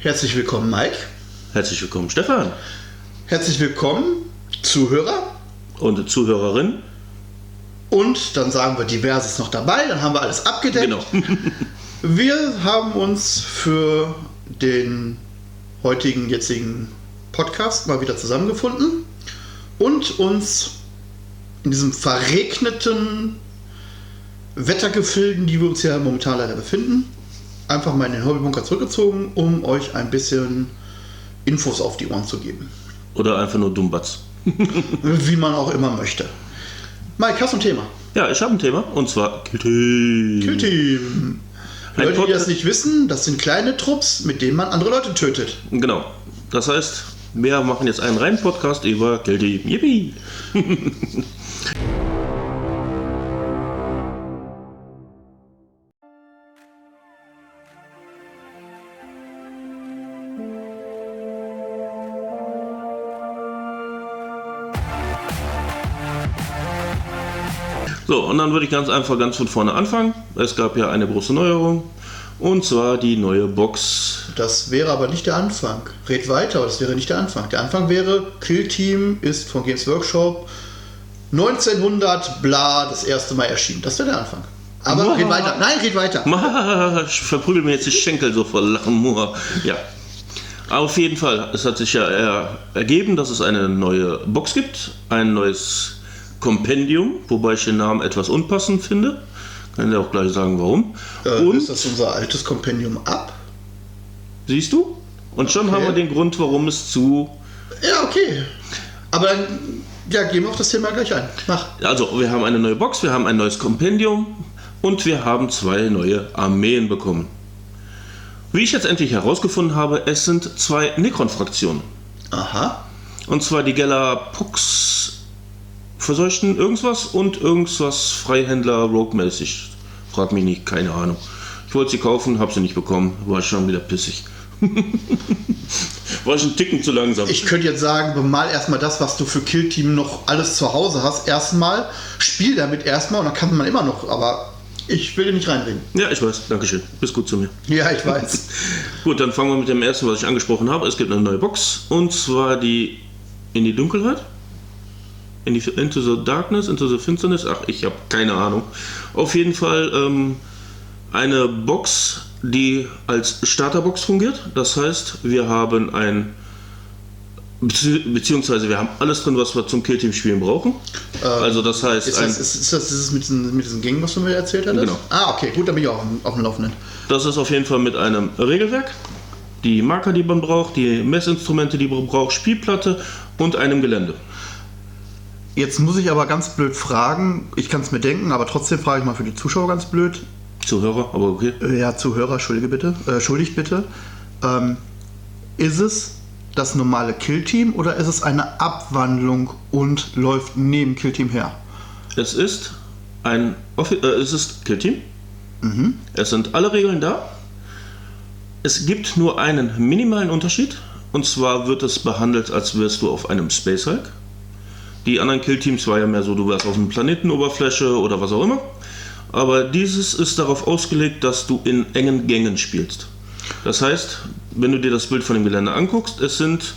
Herzlich willkommen, Mike. Herzlich willkommen, Stefan. Herzlich willkommen, Zuhörer. Und Zuhörerin. Und dann sagen wir diverses noch dabei, dann haben wir alles abgedeckt. Genau. wir haben uns für den heutigen, jetzigen Podcast mal wieder zusammengefunden und uns in diesem verregneten Wettergefilden, die wir uns ja momentan leider befinden, einfach mal in den Hobbybunker zurückgezogen, um euch ein bisschen Infos auf die Ohren zu geben. Oder einfach nur Dummbatz. Wie man auch immer möchte. Mike, hast du ein Thema? Ja, ich habe ein Thema und zwar Killteam. Killteam. Leute, die das nicht wissen, das sind kleine Trupps, mit denen man andere Leute tötet. Genau. Das heißt, wir machen jetzt einen reinen Podcast über Killteam. Yippie! So, und dann würde ich ganz einfach ganz von vorne anfangen. Es gab ja eine große Neuerung. Und zwar die neue Box. Das wäre aber nicht der Anfang. Red weiter, aber das wäre nicht der Anfang. Der Anfang wäre, Kill Team ist von Games Workshop 1900 bla das erste Mal erschienen. Das wäre der Anfang. Aber Muah. red weiter. Nein, red weiter. Ich verprügel mir jetzt die Schenkel so vor Lachen. Ja. Auf jeden Fall, es hat sich ja ergeben, dass es eine neue Box gibt, ein neues Kompendium, wobei ich den Namen etwas unpassend finde. Kann ich auch gleich sagen, warum. Äh, Und ist das unser altes Kompendium ab? Siehst du? Und schon okay. haben wir den Grund, warum es zu. Ja, okay. Aber dann ja, gehen wir auf das Thema gleich ein. Mach. Also, wir haben eine neue Box, wir haben ein neues Kompendium und wir haben zwei neue Armeen bekommen. Wie ich jetzt endlich herausgefunden habe, es sind zwei Necron-Fraktionen. Aha. Und zwar die Gela Pux verseuchten irgendwas und irgendwas Freihändler Rogue-mäßig. Frag mich nicht, keine Ahnung. Ich wollte sie kaufen, habe sie nicht bekommen, war schon wieder pissig. war schon ein Ticken zu langsam. Ich könnte jetzt sagen, bemal erstmal das, was du für Killteam noch alles zu Hause hast, erstmal. Spiel damit erstmal und dann kann man immer noch, aber ich will dir nicht reinreden. Ja, ich weiß. Dankeschön. Bist gut zu mir. Ja, ich weiß. gut, dann fangen wir mit dem ersten, was ich angesprochen habe. Es gibt eine neue Box und zwar die In die Dunkelheit. Into the Darkness, Into the Finsternis, ach, ich habe keine Ahnung. Auf jeden Fall ähm, eine Box, die als Starterbox fungiert. Das heißt, wir haben ein beziehungsweise wir haben alles drin, was wir zum Killteam spielen brauchen. Ähm, also das heißt, ist das, ist, ist das, ist das mit, diesen, mit diesen Gängen, was du mir erzählt hast? Genau. Ah, okay, gut, da bin ich auch auf dem Laufenden. Das ist auf jeden Fall mit einem Regelwerk, die Marker, die man braucht, die Messinstrumente, die man braucht, Spielplatte und einem Gelände. Jetzt muss ich aber ganz blöd fragen, ich kann es mir denken, aber trotzdem frage ich mal für die Zuschauer ganz blöd. Zuhörer, aber okay. Äh, ja, Zuhörer, entschuldige bitte, äh, entschuldigt bitte. Ähm, ist es das normale Killteam oder ist es eine Abwandlung und läuft neben Killteam her? Es ist ein äh, es ist Killteam. Mhm. Es sind alle Regeln da. Es gibt nur einen minimalen Unterschied und zwar wird es behandelt, als wärst du auf einem Space Hulk. Die anderen Killteams war ja mehr so, du wärst auf einer Planetenoberfläche oder was auch immer. Aber dieses ist darauf ausgelegt, dass du in engen Gängen spielst. Das heißt, wenn du dir das Bild von dem Gelände anguckst, es sind,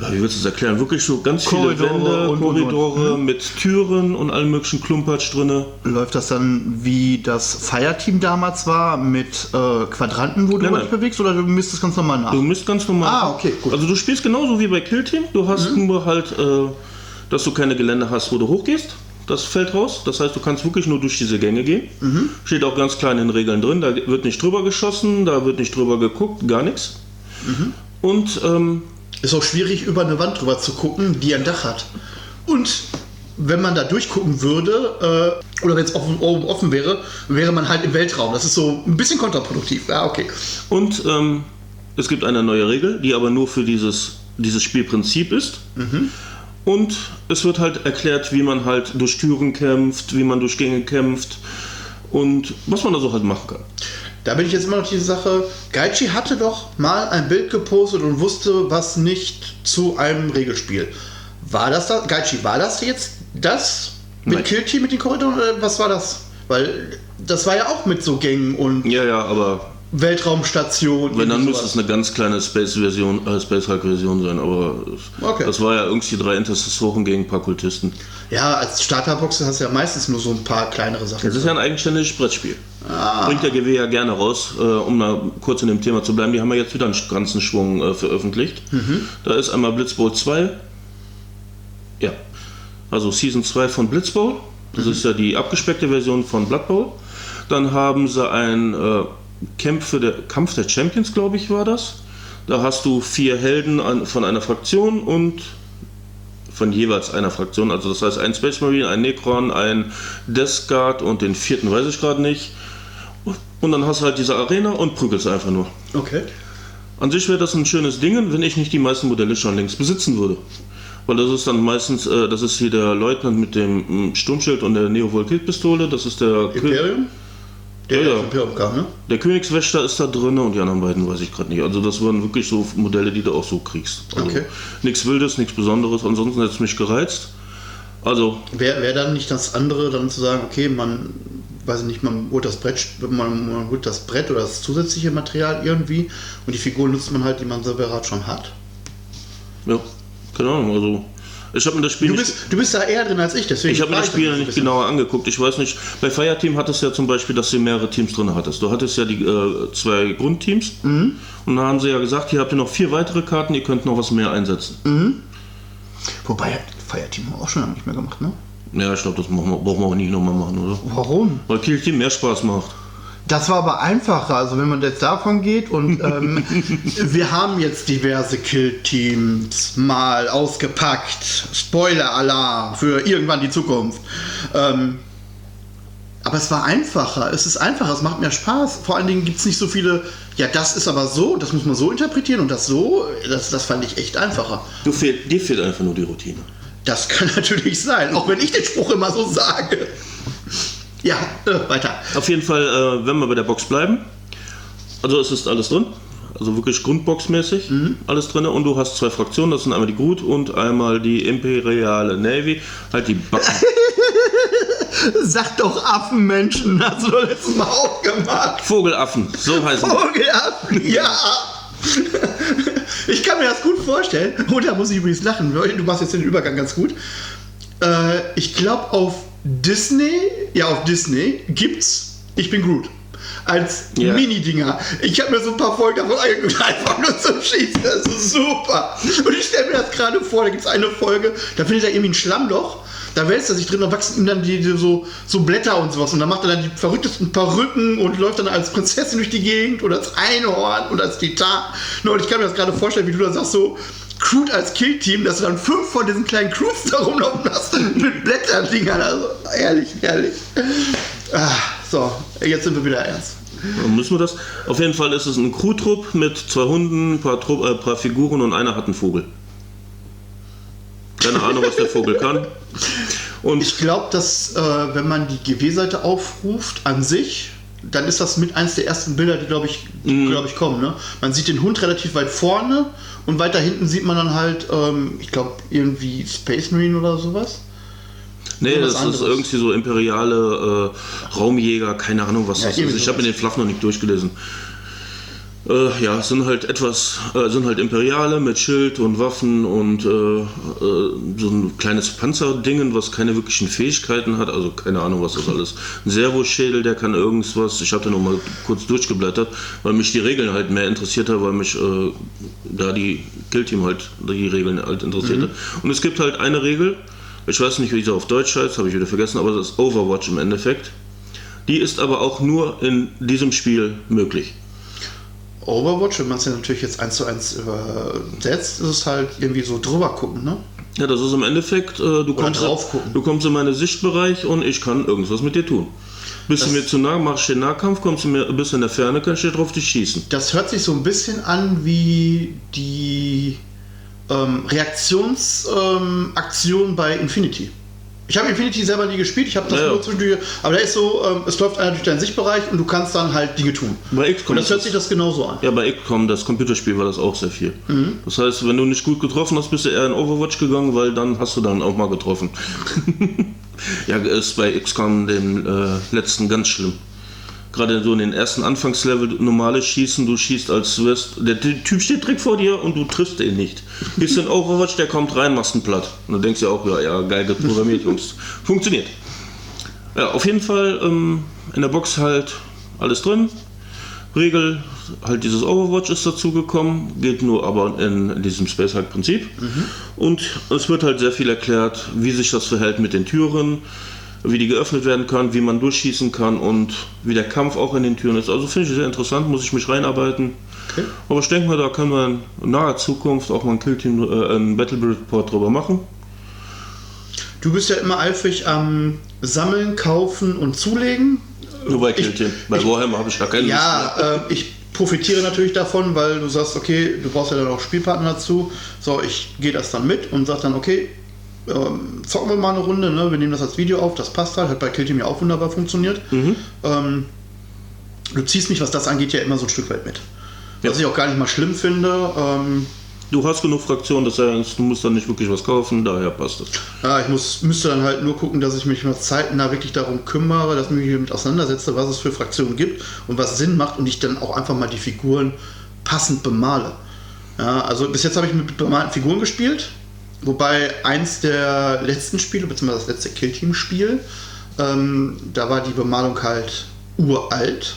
wie willst du es erklären, wirklich so ganz viele Korridore Wände, und, Korridore und, und. mit Türen und allen möglichen Klumpatsch drinne. Läuft das dann wie das Fireteam damals war, mit äh, Quadranten, wo du dich bewegst, oder du misst das ganz normal nach? Du misst ganz normal. Ah, okay, gut. Also du spielst genauso wie bei Killteam, du hast mhm. nur halt... Äh, dass du keine Gelände hast, wo du hochgehst. Das fällt raus. Das heißt, du kannst wirklich nur durch diese Gänge gehen. Mhm. Steht auch ganz klar in den Regeln drin. Da wird nicht drüber geschossen, da wird nicht drüber geguckt, gar nichts. Mhm. Und ähm, ist auch schwierig, über eine Wand drüber zu gucken, die ein Dach hat. Und wenn man da durchgucken würde, äh, oder wenn es offen, oben offen wäre, wäre man halt im Weltraum. Das ist so ein bisschen kontraproduktiv. Ja, okay. Und ähm, es gibt eine neue Regel, die aber nur für dieses, dieses Spielprinzip ist. Mhm. Und es wird halt erklärt, wie man halt durch Türen kämpft, wie man durch Gänge kämpft und was man da so halt machen kann. Da bin ich jetzt immer noch diese Sache. Gaichi hatte doch mal ein Bild gepostet und wusste was nicht zu einem Regelspiel. War das da? Gaichi, war das jetzt das mit Killteam mit den Korridoren oder was war das? Weil das war ja auch mit so Gängen und. Ja, ja, aber Weltraumstation. Wenn dann müsste es eine ganz kleine Space-Version, äh, Space Hulk-Version sein, aber Okay. das war ja irgendwie drei Intercessoren gegen ein paar Kultisten. Ja, als Starterbox hast du ja meistens nur so ein paar kleinere Sachen. Das ist ja ein eigenständiges Brettspiel. Ah. Bringt der GW ja gerne raus, äh, um mal kurz in dem Thema zu bleiben. Die haben ja jetzt wieder einen ganzen Schwung äh, veröffentlicht. Mhm. Da ist einmal Blitzbowl 2. Ja, also Season 2 von Blitzbowl. Das Mhm. ist ja die abgespeckte Version von Blood Bowl. Dann haben sie ein äh, Kampf, der, Kampf der Champions, glaube ich, war das. Da hast du vier Helden an, von einer Fraktion und von jeweils einer Fraktion. Also das heißt ein Space Marine, ein Necron, ein Death Guard und den vierten weiß ich gerade nicht. Und dann hast du halt diese Arena und prügelst einfach nur. Okay. An sich wäre das ein schönes Ding, wenn ich nicht die meisten Modelle schon längst besitzen würde. Weil das ist dann meistens, äh, das ist hier der Leutnant mit dem mm, Sturmschild und der Neo-Volkit-Pistole, das ist der, Kö Imperium? Der Ja, ja. kam, ne? der Königswächter ist da drin und die anderen beiden weiß ich gerade nicht. Also das waren wirklich so Modelle, die du auch so kriegst. Also Okay. Nichts Wildes, nichts Besonderes, ansonsten hätte es mich gereizt. Also Wäre wär dann nicht das andere, dann zu sagen, okay, man, weiß ich nicht, man holt das Brett, man, man holt das Brett oder das zusätzliche Material irgendwie und die Figur nutzt man halt, die man separat schon hat. Ja, keine Ahnung, also ich habe mir das Spiel Du nicht, bist, du bist da eher drin als ich, deswegen. ich habe mir das Spiel nicht genauer angeguckt. Ich weiß nicht, bei Fireteam hattest du ja zum Beispiel, dass du mehrere Teams drin hattest. Du hattest ja die äh, zwei Grundteams Mhm. und da haben sie ja gesagt, hier habt ihr noch vier weitere Karten, ihr könnt noch was mehr einsetzen. Mhm. Wobei, Fireteam haben wir auch schon lange nicht mehr gemacht, ne? Ja, ich glaube, das wir, brauchen wir auch nicht nochmal machen, oder? Warum? Weil Kill Team mehr Spaß macht. Das war aber einfacher, also wenn man jetzt davon geht und ähm, wir haben jetzt diverse Kill-Teams mal ausgepackt. Spoiler-Alarm für irgendwann die Zukunft. Ähm, aber es war einfacher, es ist einfacher, es macht mehr Spaß. Vor allen Dingen gibt es nicht so viele, ja, das ist aber so, das muss man so interpretieren und das so. Das, das fand ich echt einfacher. Du fehlt, dir fehlt einfach nur die Routine. Das kann natürlich sein, auch wenn ich den Spruch immer so sage. Ja, äh, weiter. Auf jeden Fall, äh, wenn wir bei der Box bleiben, also es ist alles drin, also wirklich Grundboxmäßig, alles drin und du hast zwei Fraktionen, das sind einmal die Groot und einmal die Imperiale Navy, halt die Backen. Sag doch Affenmenschen, hast du letztes Mal auch gemacht. Vogelaffen, so heißen die. Vogelaffen, ja. Ich kann mir das gut vorstellen. Und da muss ich übrigens lachen. Du machst jetzt den Übergang ganz gut. Äh, ich glaube, auf Disney, ja, auf Disney gibt's Ich bin Groot. Als Ja. Mini-Dinger. Ich habe mir so ein paar Folgen davon angeguckt, einfach nur zum Schießen. Das ist super. Und ich stelle mir das gerade vor, da gibt es eine Folge, da findet er irgendwie ein Schlammloch. Da wälzt er sich drin, da wachsen ihm dann die, die so, so Blätter und sowas. Und dann macht er dann die verrücktesten Perücken und läuft dann als Prinzessin durch die Gegend oder als Einhorn oder als Titan. Und ich kann mir das gerade vorstellen, wie du da sagst, so Crude als Killteam, dass du dann fünf von diesen kleinen Crews da rumlaufen hast mit Blätterdingern. Also ehrlich, ehrlich. Ah, so, jetzt sind wir wieder ernst. Dann müssen wir das. Auf jeden Fall ist es ein Crew-Trupp mit zwei Hunden, ein paar, Trupp, äh, paar Figuren und einer hat einen Vogel. Keine Ahnung, was der Vogel kann. Und Ich glaube, dass äh, wenn man die GW-Seite aufruft an sich, dann ist das mit eins der ersten Bilder, die glaube ich, Mhm. glaub ich kommen. Ne? Man sieht den Hund relativ weit vorne und weiter hinten sieht man dann halt, ähm, ich glaube, irgendwie Space Marine oder sowas. Nee, das ist anderes. irgendwie so imperiale äh, Raumjäger, keine Ahnung, was Ja, das ist. Ich habe mir den Fluff noch nicht durchgelesen. Äh, ja, es sind halt etwas, äh, sind halt Imperiale mit Schild und Waffen und äh, äh, so ein kleines Panzerdingen, was keine wirklichen Fähigkeiten hat, also keine Ahnung, was das alles. Ein Servoschädel, der kann irgendwas. Ich habe da noch mal kurz durchgeblättert, weil mich die Regeln halt mehr interessiert hat, weil mich äh, da die Killteam halt die Regeln halt interessierte. Mhm. Und es gibt halt eine Regel, ich weiß nicht, wie sie auf Deutsch heißt, habe ich wieder vergessen, aber das ist Overwatch im Endeffekt. Die ist aber auch nur in diesem Spiel möglich. Overwatch, wenn man es ja natürlich jetzt eins zu eins übersetzt, ist es halt irgendwie so drüber gucken, ne? Ja, das ist im Endeffekt, äh, du, kommst, drauf gucken. du kommst in meinen Sichtbereich und ich kann irgendwas mit dir tun. Bist du Das- mir zu nah, machst du den Nahkampf, kommst du mir ein bisschen in der Ferne, kann ich dir drauf dich schießen. Das hört sich so ein bisschen an wie die ähm, Reaktionsaktion ähm, bei Infinity. Ich habe Infinity selber nie gespielt, ich habe das Ja, nur zwischendurch, aber da ist so, ähm, es läuft einer durch deinen Sichtbereich und du kannst dann halt Dinge tun. Bei Und XCOM, das hört sich das, das genauso an. ja, bei XCOM, das Computerspiel, war das auch sehr viel. Mhm. Das heißt, wenn du nicht gut getroffen hast, bist du eher in Overwatch gegangen, weil dann hast du dann auch mal getroffen. ja, ist bei XCOM dem äh, letzten ganz schlimm. Gerade so in den ersten Anfangslevel normales Schießen, du schießt als wärst, der Typ steht direkt vor dir und du triffst ihn nicht. Bist in Overwatch, der kommt rein, machst einen platt. Und dann denkst du auch, ja, ja, geil programmiert, Jungs. Funktioniert. Ja, auf jeden Fall ähm, in der Box halt alles drin. Regel, halt dieses Overwatch ist dazu gekommen, geht nur aber in, in diesem Space Hulk Prinzip. Mhm. Und es wird halt sehr viel erklärt, wie sich das verhält mit den Türen, wie die geöffnet werden kann, wie man durchschießen kann und wie der Kampf auch in den Türen ist. Also finde ich sehr interessant, muss ich mich reinarbeiten. Okay. Aber ich denke mal, da können wir in naher Zukunft auch mal ein Killteam, äh, ein Battle Report drüber machen. Du bist ja immer eifrig am Sammeln, Kaufen und Zulegen. Nur bei Killteam. Bei Warhammer habe ich da keine Ja, äh, ich profitiere natürlich davon, weil du sagst, okay, du brauchst ja dann auch Spielpartner dazu. So, ich gehe das dann mit und sage dann, okay, ähm, zocken wir mal eine Runde, ne? wir nehmen das als Video auf, das passt halt, hat bei Killteam ja auch wunderbar funktioniert. Mhm. Ähm, du ziehst mich, was das angeht, ja immer so ein Stück weit mit. Was ja. ich auch gar nicht mal schlimm finde. Ähm, du hast genug Fraktionen, das heißt, du musst dann nicht wirklich was kaufen, daher passt das. Ja, ich muss, müsste dann halt nur gucken, dass ich mich mal zeitnah wirklich darum kümmere, dass ich mich damit auseinandersetze, was es für Fraktionen gibt und was Sinn macht und ich dann auch einfach mal die Figuren passend bemale. Ja, also bis jetzt habe ich mit bemalten Figuren gespielt. Wobei eins der letzten Spiele, beziehungsweise das letzte Killteam-Spiel, ähm, da war die Bemalung halt uralt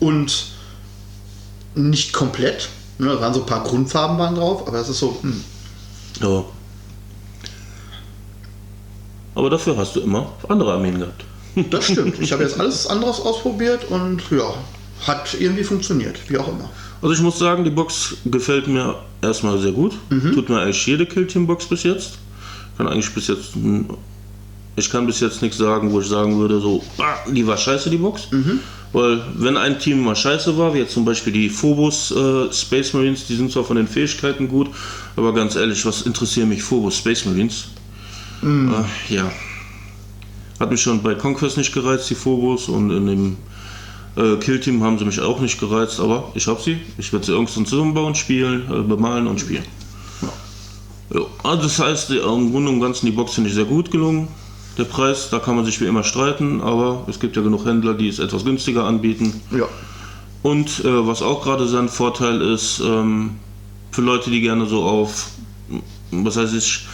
und nicht komplett. Ne, da waren so ein paar Grundfarben waren drauf, aber das ist so. Hm. Ja. Aber dafür hast du immer andere Armeen gehabt. Das stimmt. Ich habe jetzt alles anderes ausprobiert und ja, hat irgendwie funktioniert, wie auch immer. Also ich muss sagen, die Box gefällt mir erstmal sehr gut. Mhm. Tut mir eigentlich jede Killteam-Box bis jetzt. Kann eigentlich bis jetzt. Ich kann bis jetzt nichts sagen, wo ich sagen würde, so, ah, die war scheiße, die Box. Mhm. Weil, wenn ein Team mal scheiße war, wie jetzt zum Beispiel die Phobos äh, Space Marines, die sind zwar von den Fähigkeiten gut, aber ganz ehrlich, was interessieren mich Phobos Space Marines? Mhm. Äh, ja. Hat mich schon bei Conquest nicht gereizt, die Phobos, und in dem äh, Killteam haben sie mich auch nicht gereizt, aber ich habe sie. Ich werde sie irgendwann zusammenbauen, spielen, äh, bemalen und spielen. Ja. ja. also das heißt, im Grunde und Ganzen die Box finde ich sehr gut gelungen. Der Preis, da kann man sich wie immer streiten, aber es gibt ja genug Händler, die es etwas günstiger anbieten. Ja. Und äh, was auch gerade sein Vorteil ist, ähm, für Leute, die gerne so auf, was heißt ich,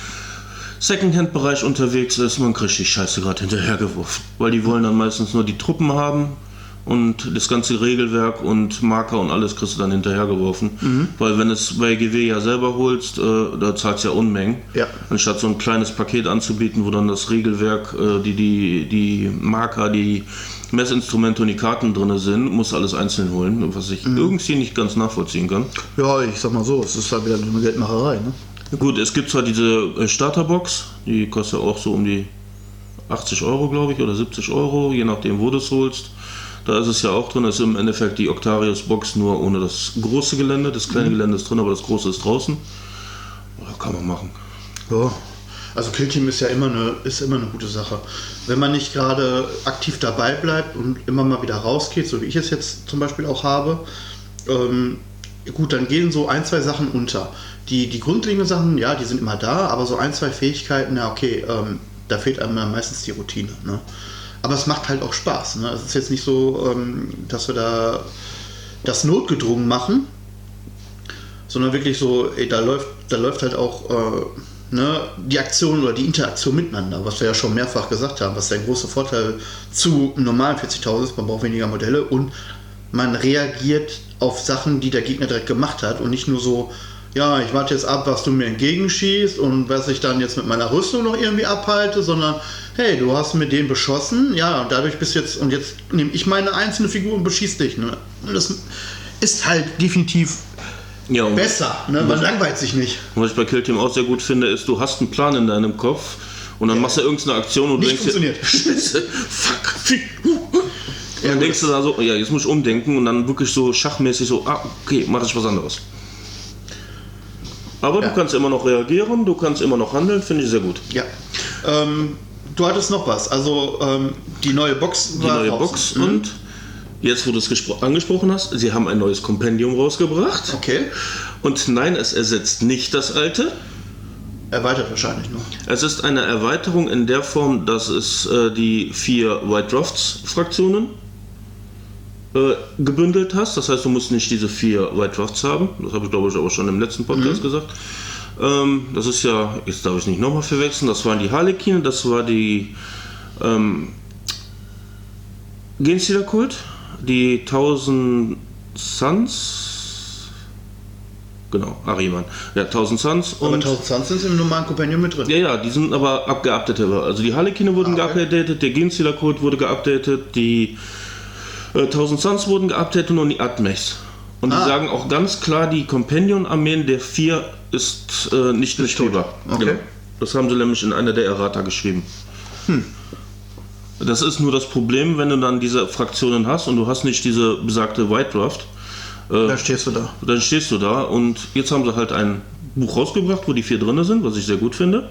Secondhand-Bereich unterwegs ist, man kriegt die Scheiße gerade hinterhergeworfen. Weil die wollen dann meistens nur die Truppen haben und das ganze Regelwerk und Marker und alles kriegst du dann hinterhergeworfen. Mhm. Weil wenn es bei GW ja selber holst, äh, da zahlst du ja Unmengen. Ja. Anstatt so ein kleines Paket anzubieten, wo dann das Regelwerk, äh, die, die, die Marker, die Messinstrumente und die Karten drin sind, muss alles einzeln holen, was ich mhm. irgendwie nicht ganz nachvollziehen kann. Ja, ich sag mal so, es ist halt wieder eine Geldmacherei. Ne? Gut, es gibt zwar diese äh, Starterbox, die kostet ja auch so um die 80 Euro, glaube ich, oder 70 Euro, je nachdem, wo du es holst. Da ist es ja auch drin, das ist im Endeffekt die Octarius-Box nur ohne das große Gelände. Das kleine mhm. Gelände ist drin, aber das große ist draußen. Ja, kann man machen. Ja. Also Killteam ist ja immer eine, ist immer eine gute Sache. Wenn man nicht gerade aktiv dabei bleibt und immer mal wieder rausgeht, so wie ich es jetzt zum Beispiel auch habe, ähm, gut, dann gehen so ein, zwei Sachen unter. Die, die grundlegenden Sachen, ja, die sind immer da, aber so ein, zwei Fähigkeiten, ja, okay, ähm, da fehlt einem meistens die Routine. Ne? Aber es macht halt auch Spaß. Ne? Es ist jetzt nicht so, ähm, dass wir da das notgedrungen machen, sondern wirklich so, ey, da läuft, da läuft halt auch äh, ne, die Aktion oder die Interaktion miteinander, was wir ja schon mehrfach gesagt haben, was der große Vorteil zu normalen 40.000 ist, man braucht weniger Modelle und man reagiert auf Sachen, die der Gegner direkt gemacht hat und nicht nur so, ja, ich warte jetzt ab, was du mir entgegenschießt und was ich dann jetzt mit meiner Rüstung noch irgendwie abhalte, sondern hey, du hast mit dem beschossen, ja, und dadurch bist du jetzt, und jetzt nehme ich meine einzelne Figur und beschieß dich. Ne? Das ist halt definitiv ja, besser, ne? man langweilt sich nicht. Was ich bei Killteam auch sehr gut finde, ist, du hast einen Plan in deinem Kopf und dann ja. machst du irgendeine Aktion und nicht denkst funktioniert. Scheiße, fuck, und dann denkst du da so, ja, jetzt muss ich umdenken und dann wirklich so schachmäßig so, ah, okay, mach ich was anderes. Aber ja. du kannst immer noch reagieren, du kannst immer noch handeln, finde ich sehr gut. Ja. Ähm, du hattest noch was. Also ähm, die neue Box war Die neue raus. Box mhm. und jetzt, wo du es angesprochen hast, sie haben ein neues Kompendium rausgebracht. Okay. Und nein, es ersetzt nicht das alte. Erweitert wahrscheinlich noch. Es ist eine Erweiterung in der Form, dass es äh, die vier White Drafts Fraktionen äh, gebündelt hast. Das heißt, du musst nicht diese vier White Drafts haben. Das habe ich, glaube ich, auch schon im letzten Podcast gesagt. Ähm, das ist ja, jetzt darf ich nicht nochmal verwechseln, das waren die Harlekine, das war die ähm, Genstealer Kult, die 1000 Suns. Genau, Ariman. Ja, 1000 Suns Aber und. 1000 Suns sind im normalen Companion mit drin. Ja, ja, die sind aber abgeupdatet. Also die Harlekine wurden Ah, okay. geupdatet, der Genstealer Code wurde geupdatet, die äh, 1000 Suns wurden geupdatet und die Atmechs. Und die Ah. sagen auch ganz klar, die Companion-Armeen der vier ist äh, nicht spielbar. Okay. Genau. Das haben sie nämlich in einer der Errata geschrieben. Hm. Das ist nur das Problem, wenn du dann diese Fraktionen hast und du hast nicht diese besagte White Draft, Da stehst du da. dann stehst du da und jetzt haben sie halt ein Buch rausgebracht, wo die vier drin sind, was ich sehr gut finde.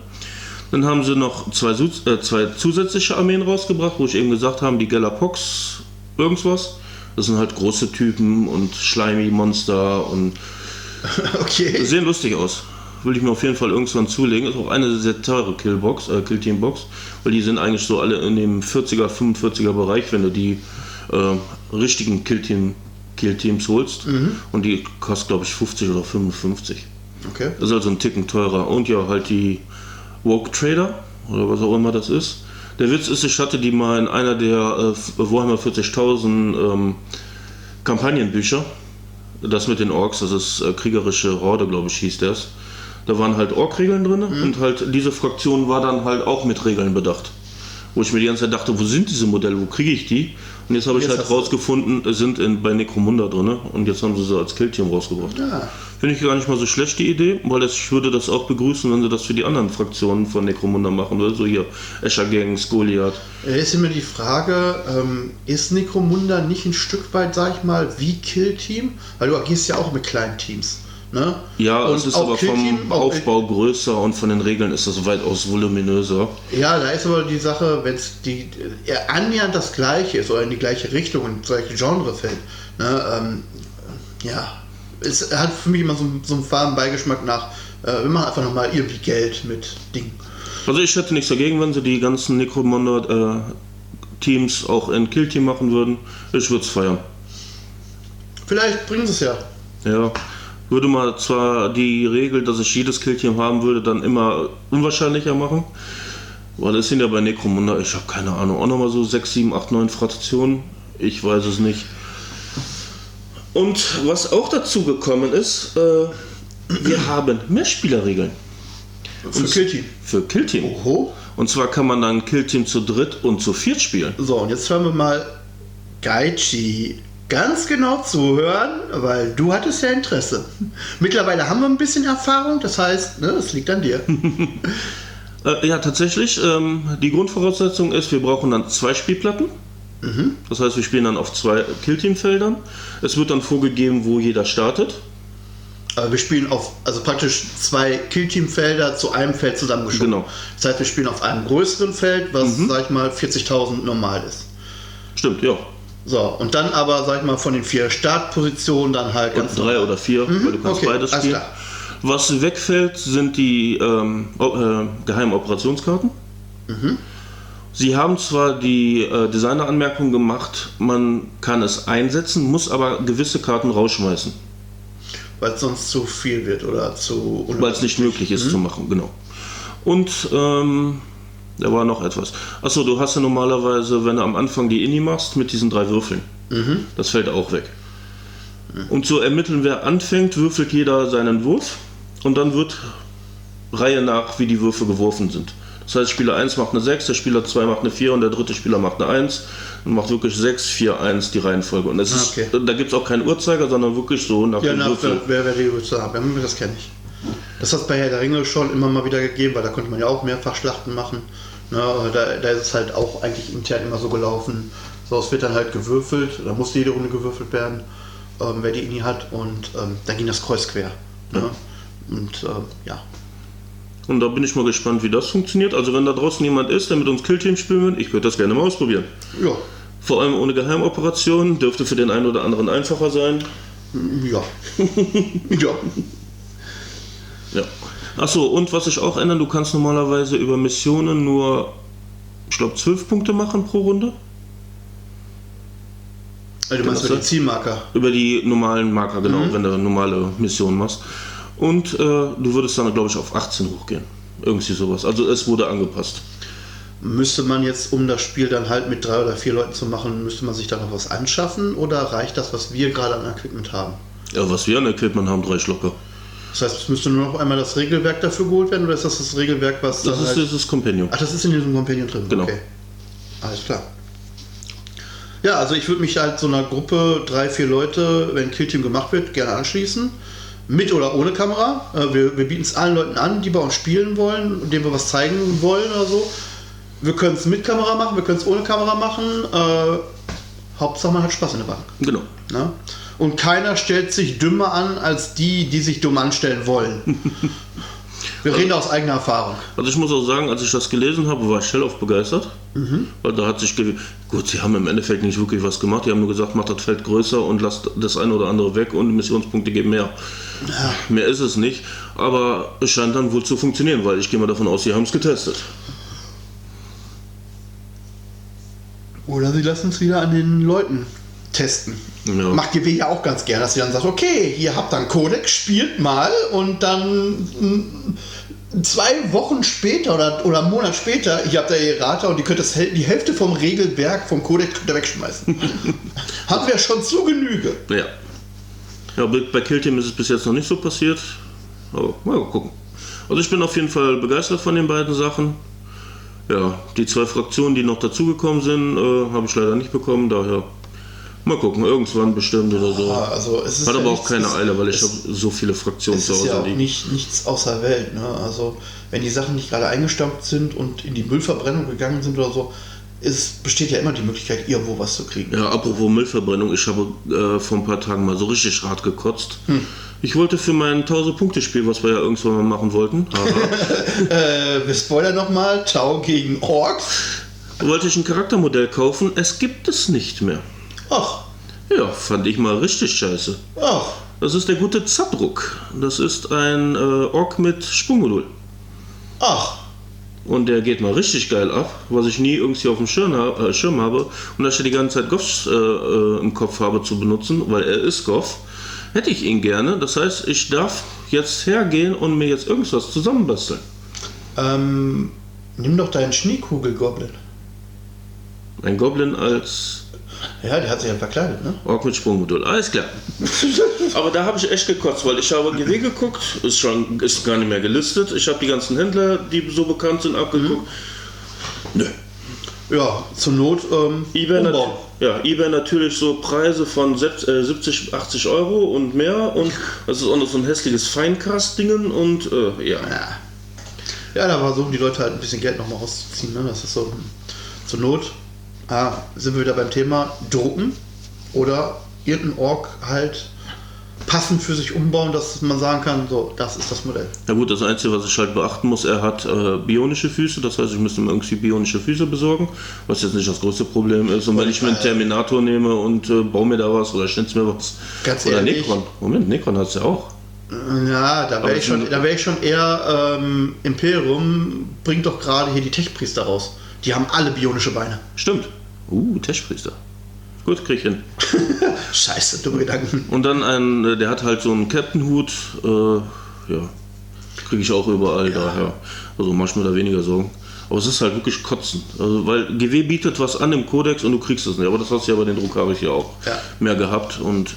Dann haben sie noch zwei, äh, zwei zusätzliche Armeen rausgebracht, wo ich eben gesagt habe, die Galapox irgendwas. Das sind halt große Typen und slimy Monster und Okay. sehen lustig aus. Will ich mir auf jeden Fall irgendwann zulegen. Ist auch eine sehr teure Killbox, äh, Killteam-Box, weil die sind eigentlich so alle in dem 40er, 45er Bereich, wenn du die äh, richtigen Killteam, Killteams holst. Und die kostet, glaube ich, 50 oder 55. Okay. Das ist also ein Ticken teurer. Und ja, halt die Woke Trader oder was auch immer das ist. Der Witz ist, ich hatte die mal in einer der äh, Warhammer 40.000 ähm, Kampagnenbücher. Das mit den Orks, das ist äh, kriegerische Horde, glaube ich, hieß das. Da waren halt Ork-Regeln drin und halt diese Fraktion war dann halt auch mit Regeln bedacht. Wo ich mir die ganze Zeit dachte, wo sind diese Modelle, wo kriege ich die? Und jetzt habe ich Jetzt halt rausgefunden, sind in, bei Necromunda drin und jetzt haben sie sie als Killteam rausgebracht. Ja. Finde ich gar nicht mal so schlecht, die Idee, weil das, ich würde das auch begrüßen, wenn sie das für die anderen Fraktionen von Necromunda machen würden. So hier, Escher Gangs, Goliath. Äh, Jetzt ist immer die Frage, ähm, ist Necromunda nicht ein Stück weit, sag ich mal, wie Killteam? Weil du agierst ja auch mit kleinen Teams. Ne? Ja, Und es ist aber vom Killteam, auch- Aufbau größer und von den Regeln ist das weitaus voluminöser. Ja, da ist aber die Sache, wenn es die äh, annähernd das gleiche ist oder in die gleiche Richtung und ins gleiche Genre fällt. Ne? Ähm, ja, es hat für mich immer so, so einen faden Beigeschmack nach, äh, wir machen einfach nochmal irgendwie Geld mit Dingen. Also ich hätte nichts dagegen, wenn sie die ganzen Necromunda-Teams auch in Killteam machen würden. Ich würde es feiern. Vielleicht bringen sie es ja. Ja, würde mal zwar die Regel, dass ich jedes Killteam haben würde, dann immer unwahrscheinlicher machen. Weil es sind ja bei Necromunda, ich habe keine Ahnung, auch nochmal so 6, 7, 8, 9 Fraktionen. Ich weiß es nicht. Und was auch dazu gekommen ist, äh, wir haben Mehrspielerregeln Für Killteam. für Killteam. Oho. Und zwar kann man dann Killteam zu dritt und zu viert spielen. So, und jetzt hören wir mal Gaichi ganz genau zuhören, weil du hattest ja Interesse. Mittlerweile haben wir ein bisschen Erfahrung, das heißt, ne, es liegt an dir. Äh, ja, tatsächlich. Ähm, die Grundvoraussetzung ist, wir brauchen dann zwei Spielplatten. Das heißt, wir spielen dann auf zwei Killteam-Feldern. Es wird dann vorgegeben, wo jeder startet. Aber wir spielen auf, also praktisch zwei Killteam-Felder zu einem Feld zusammengeschoben. Genau. Das heißt, wir spielen auf einem größeren Feld, was, sag ich mal, 40.000 normal ist. Stimmt, ja. So, und dann aber, sag ich mal, von den vier Startpositionen dann halt ganz Drei oder vier, weil du kannst okay, beides alles spielen. klar. Was wegfällt, sind die ähm, äh, geheimen Operationskarten. Sie haben zwar die äh, Designeranmerkung gemacht, man kann es einsetzen, muss aber gewisse Karten rausschmeißen. Weil es sonst zu viel wird oder zu. weil es nicht möglich ist zu machen, genau. Und ähm, da war noch etwas. Achso, du hast ja normalerweise, wenn du am Anfang die Inni machst, mit diesen drei Würfeln. Das fällt auch weg. Um zu ermitteln, wer anfängt, würfelt jeder seinen Wurf und dann wird Reihe nach, wie die Würfe geworfen sind. Das heißt, Spieler 1 macht eine 6, der Spieler 2 macht eine 4 und der dritte Spieler macht eine 1 und macht wirklich 6, 4, 1 die Reihenfolge. Und es ist, Okay. da gibt es auch keinen Uhrzeiger, sondern wirklich so nach Ja, dem nach, Würfel. wer, wer die Würfel haben. Ja, das kenne ich. Das hat es bei Herr der Ringe schon immer mal wieder gegeben, weil da konnte man ja auch mehrfach Schlachten machen. Ne, aber da, da ist es halt auch eigentlich intern immer so gelaufen. So, es wird dann halt gewürfelt, da musste jede Runde gewürfelt werden, ähm, wer die Ini hat und ähm, dann ging das Kreuz quer. Ne? Und ähm, ja, Und da bin ich mal gespannt, wie das funktioniert. Also wenn da draußen jemand ist, der mit uns Killteam spielen will, ich würde das gerne mal ausprobieren. ja, Vor allem ohne Geheimoperation, dürfte für den einen oder anderen einfacher sein. ja, ja. Ja. Achso, und was sich auch ändert, du kannst normalerweise über Missionen nur, ich glaube, 12 Punkte machen pro Runde. Also du meinst Kann über die Zielmarker. Über die normalen Marker, genau, Mhm. wenn du eine normale Mission machst. Und äh, du würdest dann, glaube ich, auf 18 hochgehen. Irgendwie sowas. Also es wurde angepasst. Müsste man jetzt, um das Spiel dann halt mit drei oder vier Leuten zu machen, müsste man sich da noch was anschaffen oder reicht das, was wir gerade an Equipment haben? Ja, was wir an Equipment haben, drei Schlocker. Das heißt, es müsste nur noch einmal das Regelwerk dafür geholt werden oder ist das das Regelwerk, was Das ist halt dieses Compendium. Ach, das ist in diesem Companion drin. Genau. Okay. Alles klar. Ja, also ich würde mich halt so einer Gruppe, drei, vier Leute, wenn Killteam gemacht wird, gerne anschließen. Mit oder ohne Kamera. Äh, Wir, wir bieten es allen Leuten an, die bei uns spielen wollen, denen wir was zeigen wollen oder so. Wir können es mit Kamera machen, wir können es ohne Kamera machen. Äh, Hauptsache man hat Spaß in der Bank. Genau. Ne? Und keiner stellt sich dümmer an als die, die sich dumm anstellen wollen. wir reden aus eigener Erfahrung. Also ich muss auch sagen, als ich das gelesen habe, war ich hellauf begeistert. Mhm. Weil da hat sich gut, sie haben im Endeffekt nicht wirklich was gemacht. Die haben nur gesagt, macht das Feld größer und lasst das eine oder andere weg und Missionspunkte geben mehr. Mehr ist es nicht. Aber es scheint dann wohl zu funktionieren, weil ich gehe mal davon aus, sie haben es getestet. Oder sie lassen es wieder an den Leuten testen. Ja. Macht GW ja auch ganz gerne, dass sie dann sagt, okay, hier habt ihr einen Codex, spielt mal und dann mm, zwei Wochen später oder, oder einen Monat später, hier habt ihr Errata und ihr könnt das, die Hälfte vom Regelwerk vom ihr wegschmeißen. Haben wir schon zu Genüge. Ja. Ja, bei bei Killteam ist es bis jetzt noch nicht so passiert. Aber mal gucken. Also ich bin auf jeden Fall begeistert von den beiden Sachen. Ja, die zwei Fraktionen, die noch dazugekommen sind, äh, habe ich leider nicht bekommen. Daher mal gucken, irgendwann bestimmt oder so. Ah, Also es ist Hat ja aber auch nichts- keine es- Eile, weil ich es- habe so viele Fraktionen Es zu ist Hause ja auch liegen. nicht, nichts außer Welt. Ne? Also, wenn die Sachen nicht gerade eingestampft sind und in die Müllverbrennung gegangen sind oder so, es besteht ja immer die Möglichkeit, irgendwo was zu kriegen. Ja, apropos Müllverbrennung, ich habe äh, vor ein paar Tagen mal so richtig hart gekotzt. Hm. Ich wollte für mein 1000-Punkte-Spiel, was wir ja irgendwann mal machen wollten, Äh, wir spoilern nochmal: Tau gegen Orks. wollte ich ein Charaktermodell kaufen. Es gibt es nicht mehr. Ach, Ja, fand ich mal richtig scheiße. ach, Das ist der gute Zadruk. Das ist ein äh, Ork mit Sprungmodul. ach. Und der geht mal richtig geil ab, was ich nie irgendwie auf dem Schirm, äh, Schirm habe. Und da ich ja die ganze Zeit Goffs äh, äh, im Kopf habe zu benutzen, weil er ist Goff, hätte ich ihn gerne. Das heißt, ich darf jetzt hergehen und mir jetzt irgendwas zusammenbasteln. Ähm, nimm doch deinen Schneekugel-Goblin. Ein Goblin als Ja, der hat sich ja verkleidet, ne? Ork mit Sprungmodul. Alles klar. Aber da habe ich echt gekotzt, weil ich habe GW geguckt, ist schon ist gar nicht mehr gelistet. Ich habe die ganzen Händler, die so bekannt sind, abgeguckt. Nö. Ja, zur Not ähm, eBay, umbauen. ja, eBay natürlich so Preise von sep- äh, 70, 80 Euro und mehr und das ist auch noch so ein hässliches Feinkast-Dingen und äh, ja. Ja. ja, da versuchen die Leute halt ein bisschen Geld nochmal rauszuziehen. Ne? Das ist so zur Not. Ah, sind wir wieder beim Thema drucken oder irgendein Org halt passend für sich umbauen, dass man sagen kann, so, das ist das Modell. Ja gut, das Einzige, was ich halt beachten muss, er hat äh, bionische Füße, das heißt, ich müsste ihm irgendwie bionische Füße besorgen, was jetzt nicht das größte Problem ist. Und wenn ich mir einen Terminator nehme und äh, baue mir da was oder schnitze mir was. Ganz oder ehrlich. Necron. Moment, Necron hat es ja auch. Ja, da wäre ich, schon- schon- da wär ich schon eher ähm, Imperium, bringt doch gerade hier die Tech-Priester raus. Die haben alle bionische Beine. Stimmt. Uh, Testpriester. Gut, krieg ich hin. Scheiße, dumme Gedanken. Und dann ein, äh, der hat halt so einen Captain-Hut, äh, ja, kriege ich auch überall daher. Also manchmal da weniger Sorgen. Aber es ist halt wirklich kotzen. Also, weil GW bietet was an im Kodex und du kriegst es nicht. Aber das hast du ja bei den Druckari hier auch Ja. mehr gehabt und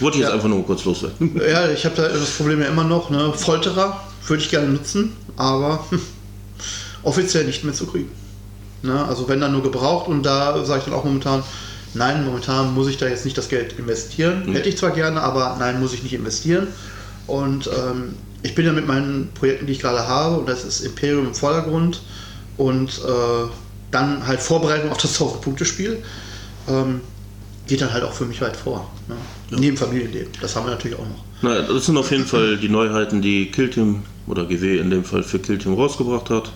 wollte ich jetzt Ja. einfach nur kurz loswerden. Ja, ich habe da das Problem ja immer noch. Ne? Folterer würde ich gerne nutzen, aber offiziell nicht mehr zu kriegen. Ne? Also wenn dann nur gebraucht und da sage ich dann auch momentan, nein, momentan muss ich da jetzt nicht das Geld investieren. Hätte ich zwar gerne, aber nein, muss ich nicht investieren. Und ähm, ich bin ja mit meinen Projekten, die ich gerade habe, und das ist Imperium im Vordergrund und äh, dann halt Vorbereitung auf das 1000-Punkte-Spiel, ähm, geht dann halt auch für mich weit vor. Ne? Neben Familienleben. Das haben wir natürlich auch noch. Na, das sind auf jeden Fall die Neuheiten, die Killteam oder GW in dem Fall für Killteam rausgebracht hat.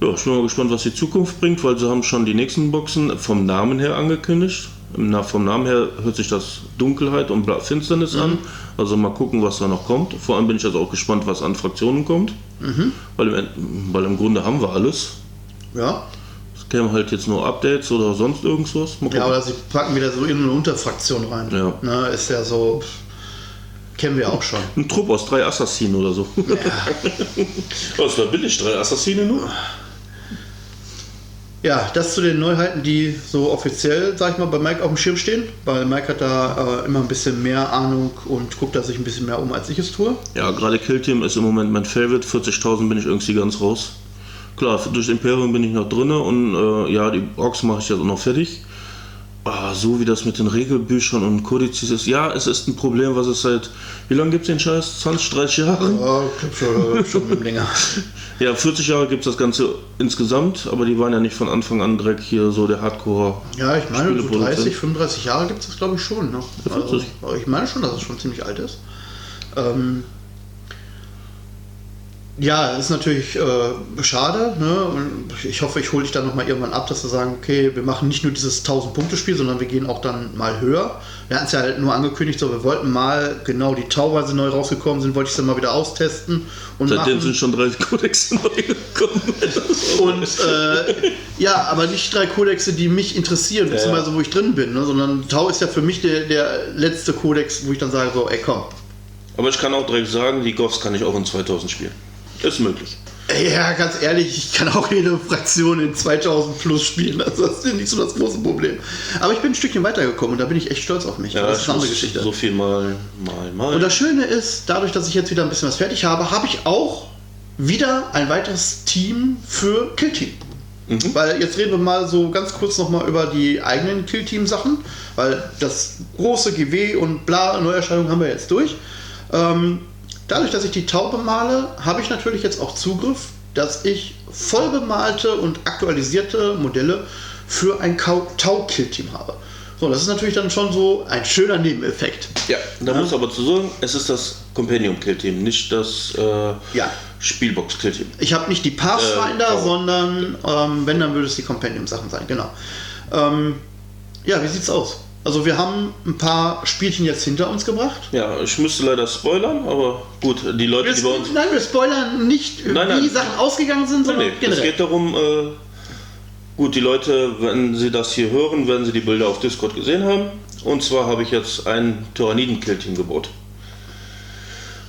Ja, ich bin mal gespannt, was die Zukunft bringt, weil sie haben schon die nächsten Boxen vom Namen her angekündigt. Na- Vom Namen her hört sich das Dunkelheit und Finsternis an. Also mal gucken, was da noch kommt. Vor allem bin ich also auch gespannt, was an Fraktionen kommt. Weil, im, weil im Grunde haben wir alles. Ja, Es kämen halt jetzt nur Updates oder sonst irgendwas. Ja, oder sie packen wieder so in eine Unterfraktion rein. Ja. Ne, ist ja so. Kennen wir auch schon. Ein Trupp aus drei Assassinen oder so. Was war billig? Drei Assassinen nur? Ja, das zu den Neuheiten, die so offiziell, sag ich mal, bei Mike auf dem Schirm stehen. Weil Mike hat da äh, immer ein bisschen mehr Ahnung und guckt da sich ein bisschen mehr um, als ich es tue. Ja, gerade Killteam ist im Moment mein Favorite. 40.000 bin ich irgendwie ganz raus. Klar, durch Imperium bin ich noch drin und äh, ja, die Orks mache ich jetzt auch noch fertig. Ah, so wie das mit den Regelbüchern und Kodizes ist. Ja, es ist ein Problem, was es seit. Wie lange gibt es den Scheiß? 20, 30 Jahre? Ja, ich glaube schon, schon länger. Ja, 40 Jahre gibt es das Ganze insgesamt, aber die waren ja nicht von Anfang an direkt hier so der Hardcore. Ja, ich meine, so Spieleproduzent. 30, 35 Jahre gibt es das, glaube ich, schon. Ne? Ja, Also, 40. aber ich meine schon, dass es schon ziemlich alt ist. Ähm, ja, ist natürlich äh, schade. Ne? Und ich hoffe, ich hole dich dann nochmal irgendwann ab, dass wir sagen, okay, wir machen nicht nur dieses 1000-Punkte-Spiel, sondern wir gehen auch dann mal höher. Wir hatten es ja halt nur angekündigt, so wir wollten mal genau die Tau, weil sie neu rausgekommen sind, wollte ich sie mal wieder austesten und Seitdem machen. sind schon drei Codexe neu gekommen. Und äh, ja, aber nicht drei Kodexe, die mich interessieren, beziehungsweise wo ich drin bin, ne? sondern Tau ist ja für mich der, der letzte Kodex, wo ich dann sage, so, ey komm. Aber ich kann auch direkt sagen, die Goths kann ich auch in 2000 spielen. Ist möglich. Ja, ganz ehrlich, ich kann auch jede Fraktion in 2000 plus spielen. Also das ist nicht so das große Problem. Aber ich bin ein Stückchen weitergekommen und da bin ich echt stolz auf mich. Ja, das ist eine andere Geschichte. So viel mal, mal, mal. Und das Schöne ist, dadurch, dass ich jetzt wieder ein bisschen was fertig habe, habe ich auch wieder ein weiteres Team für Killteam. Mhm. Weil jetzt reden wir mal so ganz kurz nochmal über die eigenen Killteam-Sachen, weil das große GW und bla Neuerscheinungen haben wir jetzt durch. Ähm, dadurch, dass ich die Taube male, habe ich natürlich jetzt auch Zugriff, dass ich voll bemalte und aktualisierte Modelle für ein Tau-Kill-Team habe. So, das ist natürlich dann schon so ein schöner Nebeneffekt. ja, da muss aber zu sagen, es ist das Companion-Kill-Team, nicht das äh, Ja. Spielbox-Kill-Team. Ich habe nicht die Pathfinder, Äh, sondern ähm, wenn, dann würde es die Compendium-Sachen sein, genau. Ähm, ja, wie sieht's aus? Also wir haben ein paar Spielchen jetzt hinter uns gebracht. Ja, ich müsste leider spoilern, aber gut, die Leute, Wir, die bei uns. nein, wir spoilern nicht, Nein, wie nein. Sachen ausgegangen sind, Nee, sondern nee, es generell. geht darum, äh, gut, die Leute, wenn sie das hier hören, werden sie die Bilder auf Discord gesehen haben. Und zwar habe ich jetzt ein Tyranniden-Kill-Team gebaut.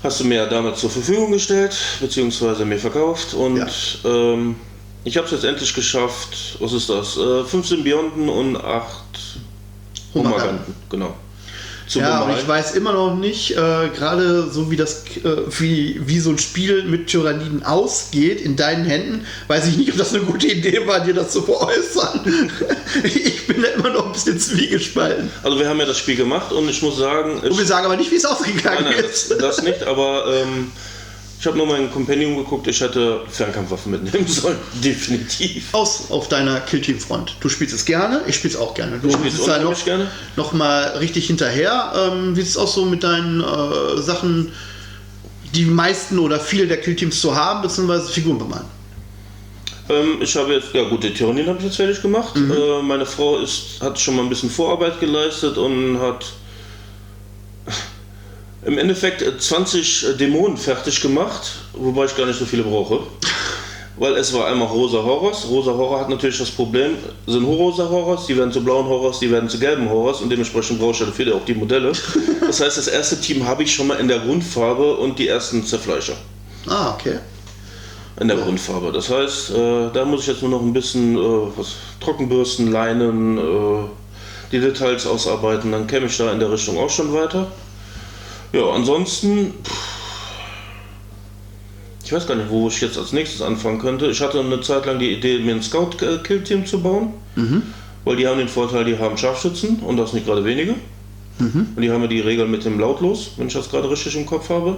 Hast du mir ja damals zur Verfügung gestellt, beziehungsweise mir verkauft. Und Ja. ähm, ich habe es jetzt endlich geschafft. Was ist das? Äh, fünf Symbionten und acht Humaganten. Genau. Zu Ja, und ich weiß immer noch nicht, äh, gerade so wie das, äh, wie, wie so ein Spiel mit Tyranniden ausgeht in deinen Händen, weiß ich nicht, ob das eine gute Idee war, dir das zu veräußern. ich bin da immer noch ein bisschen zwiegespalten. Also wir haben ja das Spiel gemacht und ich muss sagen, Und wir ich, sagen aber nicht, wie es ausgegangen nein, nein, das, ist. das nicht, aber ähm, ich habe nur mein Compendium geguckt, ich hätte Fernkampfwaffen mitnehmen sollen, definitiv. Aus auf deiner Killteam-Front. Du spielst es gerne, ich spiele es auch gerne. Du spiel's bist da noch, gerne. noch mal richtig hinterher. Ähm, wie sieht es aus so mit deinen äh, Sachen, die meisten oder viele der Killteams zu haben, beziehungsweise Figuren bemalen? Ähm, ich habe jetzt, ja gut, die Tyrannin habe ich jetzt fertig gemacht. Äh, meine Frau ist, hat schon mal ein bisschen Vorarbeit geleistet und hat im Endeffekt äh, 20 Dämonen fertig gemacht, wobei ich gar nicht so viele brauche. Weil es war einmal rosa Horrors. Rosa Horror hat natürlich das Problem, sind rosa Horrors, die werden zu blauen Horrors, die werden zu gelben Horrors und dementsprechend brauche ich ja dafür auch die Modelle. Das heißt, das erste Team habe ich schon mal in der Grundfarbe und die ersten Zerfleischer Ah, okay. in der Grundfarbe. Das heißt, äh, da muss ich jetzt nur noch ein bisschen äh, was, Trockenbürsten, Leinen, äh, die Details ausarbeiten. Dann käme ich da in der Richtung auch schon weiter. Ja, ansonsten, ich weiß gar nicht, wo ich jetzt als nächstes anfangen könnte. Ich hatte eine Zeit lang die Idee, mir ein Scout-Kill-Team zu bauen. Weil die haben den Vorteil, die haben Scharfschützen und das nicht gerade wenige. Und die haben ja die Regel mit dem Lautlos, wenn ich das gerade richtig im Kopf habe.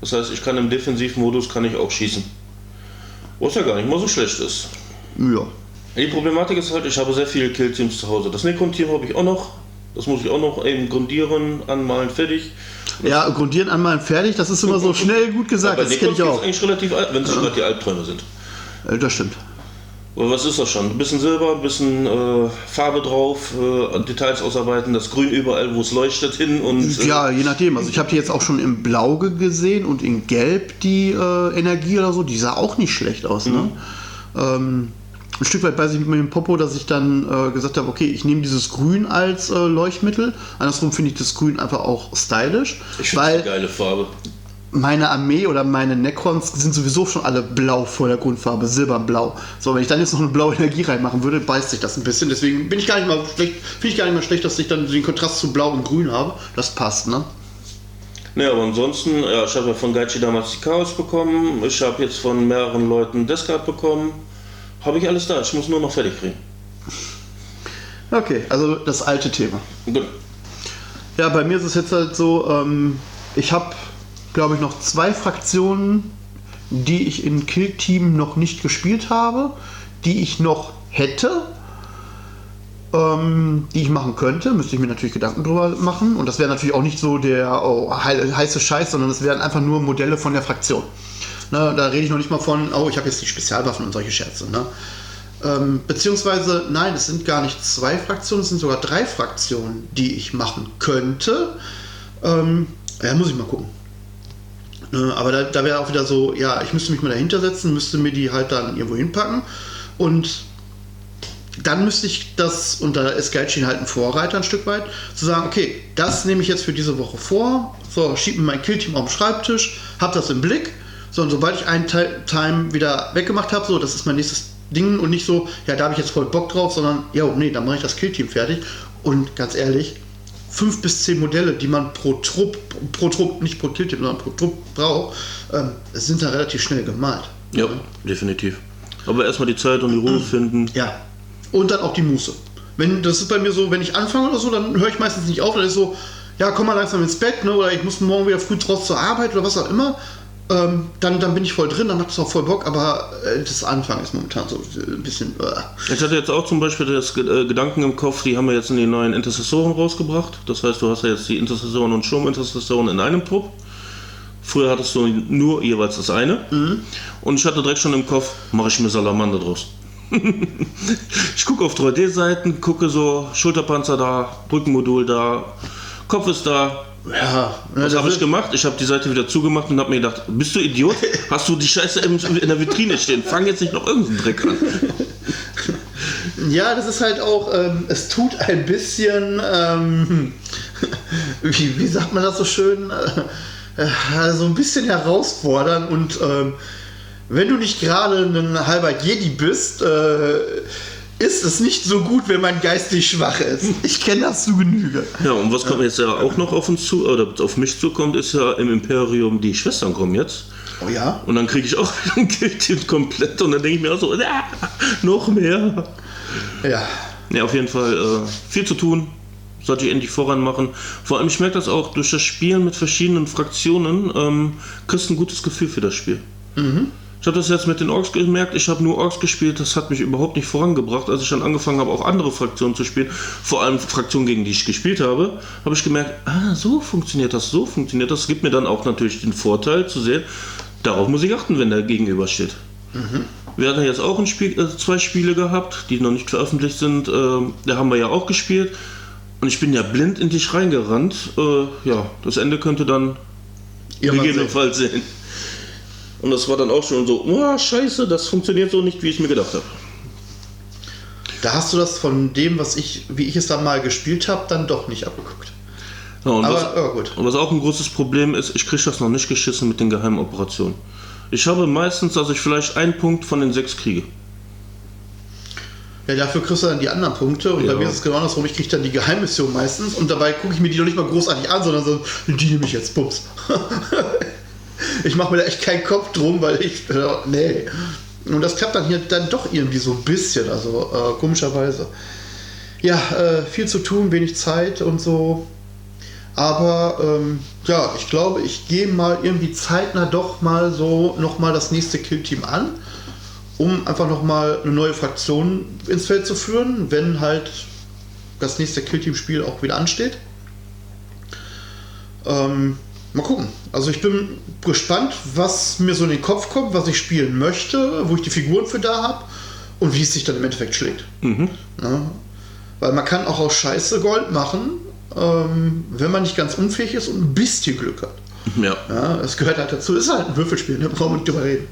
Das heißt, ich kann im Defensivmodus kann ich auch schießen. Was ja gar nicht mal so schlecht ist. Ja. Die Problematik ist halt, ich habe sehr viele Killteams zu Hause. Das Necron-Team habe ich auch noch. Das muss ich auch noch eben grundieren, anmalen, fertig. Ja, grundieren anmalen fertig, das ist immer so schnell gut gesagt, Bei das kenne ich auch. eigentlich relativ alt, wenn es gerade die Albträume sind. Äh, Das stimmt. Aber was ist das schon? Ein bisschen Silber, ein bisschen äh, Farbe drauf, äh, Details ausarbeiten, das Grün überall, wo es leuchtet, hin und. Äh, Ja, je nachdem. Also ich habe die jetzt auch schon in Blau ge- gesehen und in Gelb die äh, Energie oder so. Die sah auch nicht schlecht aus. Ne? Ähm, ein Stück weit weiß ich mit dem Popo, dass ich dann äh, gesagt habe, okay, ich nehme dieses Grün als äh, Leuchtmittel. Andersrum finde ich das Grün einfach auch stylisch. Ich finde eine geile Farbe. Meine Armee oder meine Necrons sind sowieso schon alle blau vor der Grundfarbe, silberblau. So, wenn ich dann jetzt noch eine blaue Energie reinmachen würde, beißt sich das ein bisschen. Deswegen bin ich gar nicht mal schlecht, finde ich gar nicht mal schlecht, dass ich dann den Kontrast zu blau und grün habe. Das passt, ne? Ne, aber ansonsten, ja, ich habe ja von Gaichi damals die Chaos bekommen. Ich habe jetzt von mehreren Leuten Descard bekommen. Habe ich alles da. Ich muss nur noch fertig kriegen. Okay, also das alte Thema. Gut. Ja, bei mir ist es jetzt halt so, ähm, ich habe, glaube ich, noch zwei Fraktionen, die ich in Kill Team noch nicht gespielt habe, die ich noch hätte, ähm, die ich machen könnte. Müsste ich mir natürlich Gedanken drüber machen. Und das wäre natürlich auch nicht so der oh, heiße Scheiß, sondern es wären einfach nur Modelle von der Fraktion. Ne, da rede ich noch nicht mal von, oh, ich habe jetzt die Spezialwaffen und solche Scherze. Ne? Ähm, beziehungsweise, nein, es sind gar nicht zwei Fraktionen, es sind sogar drei Fraktionen, die ich machen könnte. Ähm, ja, muss ich mal gucken. Ne, aber da, da wäre auch wieder so, ja, ich müsste mich mal dahinter setzen, müsste mir die halt dann irgendwo hinpacken. Und dann müsste ich das, und da ist Geitschin halt ein Vorreiter ein Stück weit, zu sagen, okay, das nehme ich jetzt für diese Woche vor, so, schieb mir mein Killteam auf den Schreibtisch, hab das im Blick so, und sobald ich einen Time wieder weggemacht habe, so, das ist mein nächstes Ding und nicht so, ja, da habe ich jetzt voll Bock drauf, sondern, ja, nee, dann mache ich das Killteam fertig. Und ganz ehrlich, fünf bis zehn Modelle, die man pro Trupp, pro Trupp, nicht pro Killteam, sondern pro Trupp braucht, ähm, sind da relativ schnell gemalt. Ja, ja, definitiv. Aber erstmal die Zeit und die Ruhe finden. Ja. Und dann auch die Muße. Wenn, das ist bei mir so, wenn ich anfange oder so, dann höre ich meistens nicht auf, dann ist so, ja, komm mal langsam ins Bett, ne, oder ich muss morgen wieder früh draus zur Arbeit oder was auch immer ähm, dann, dann bin ich voll drin, dann macht es auch voll Bock, aber äh, das Anfang ist momentan so ein bisschen. Äh. Ich hatte jetzt auch zum Beispiel das äh, Gedanken im Kopf, die haben wir jetzt in die neuen Intercessoren rausgebracht. Das heißt, du hast ja jetzt die Intercessoren und Sturmintercessoren in einem Trupp. Früher hattest du nur jeweils das eine. Mhm. Und ich hatte direkt schon im Kopf, mache ich mir Salamander draus. ich gucke auf 3D-Seiten, gucke so, Schulterpanzer da, Brückenmodul da, Kopf ist da, ja, was habe ich gemacht? Ich habe die Seite wieder zugemacht und habe mir gedacht, bist du Idiot? Hast du die Scheiße in der Vitrine stehen? Fang jetzt nicht noch irgendeinen Dreck an. Ja, das ist halt auch, ähm, es tut ein bisschen, ähm, wie, wie sagt man das so schön, äh, äh, so ein bisschen herausfordern und ähm, wenn du nicht gerade ein halber Jedi bist, äh, ist es nicht so gut, wenn man geistig schwach ist. Ich kenne das zu Genüge. Ja, und was kommt jetzt ja auch noch auf uns zu, oder auf mich zukommt, ist ja im Imperium, die Schwestern kommen jetzt. Oh ja? Und dann kriege ich auch wieder ein Killteam komplett und dann denke ich mir auch so, ah, noch mehr. Ja. Ja, auf jeden Fall äh, viel zu tun. Sollte ich endlich voran machen. Vor allem, ich merke das auch durch das Spielen mit verschiedenen Fraktionen, ähm, kriegst ein gutes Gefühl für das Spiel. Mhm. Ich habe das jetzt mit den Orks gemerkt, ich habe nur Orks gespielt, das hat mich überhaupt nicht vorangebracht. Als ich dann angefangen habe, auch andere Fraktionen zu spielen, vor allem Fraktionen, gegen die ich gespielt habe, habe ich gemerkt, ah, so funktioniert das, so funktioniert das. Das gibt mir dann auch natürlich den Vorteil zu sehen, darauf muss ich achten, wenn der gegenüber steht. Mhm. Wir hatten jetzt auch Spiel, äh, zwei Spiele gehabt, die noch nicht veröffentlicht sind. Äh, da haben wir ja auch gespielt. Und ich bin ja blind in dich reingerannt. Äh, ja, das Ende könnte dann gegebenenfalls sehen. sehen. Und das war dann auch schon so, oh, scheiße, das funktioniert so nicht, wie ich mir gedacht habe. Da hast du das von dem, was ich, wie ich es dann mal gespielt habe, dann doch nicht abgeguckt. Ja, und, Aber, was, oh, gut. und was auch ein großes Problem ist, ich kriege das noch nicht geschissen mit den geheimen Operationen. Ich habe meistens, dass ich vielleicht einen Punkt von den sechs kriege. Ja, dafür kriegst du dann die anderen Punkte und ja. bei mir ist es genau andersrum. Ich kriege dann die Geheimmission meistens und dabei gucke ich mir die noch nicht mal großartig an, sondern so, die nehme ich jetzt, bums. ich mache mir da echt keinen Kopf drum, weil ich, äh, nee. Und das klappt dann hier dann doch irgendwie so ein bisschen, also äh, komischerweise. Ja, äh, viel zu tun, wenig Zeit und so. Aber ähm, ja, ich glaube, ich gehe mal irgendwie zeitnah doch mal so nochmal das nächste Killteam an, um einfach nochmal eine neue Fraktion ins Feld zu führen, wenn halt das nächste Killteam-Spiel auch wieder ansteht. Ähm, Mal gucken. Also ich bin gespannt, was mir so in den Kopf kommt, was ich spielen möchte, wo ich die Figuren für da habe und wie es sich dann im Endeffekt schlägt. Mhm. Ja. Weil man kann auch aus Scheiße Gold machen, ähm, wenn man nicht ganz unfähig ist und ein bisschen Glück hat. Ja. ja das gehört halt dazu. Ist halt ein Würfelspiel, da ne? brauchen wir nicht drüber reden.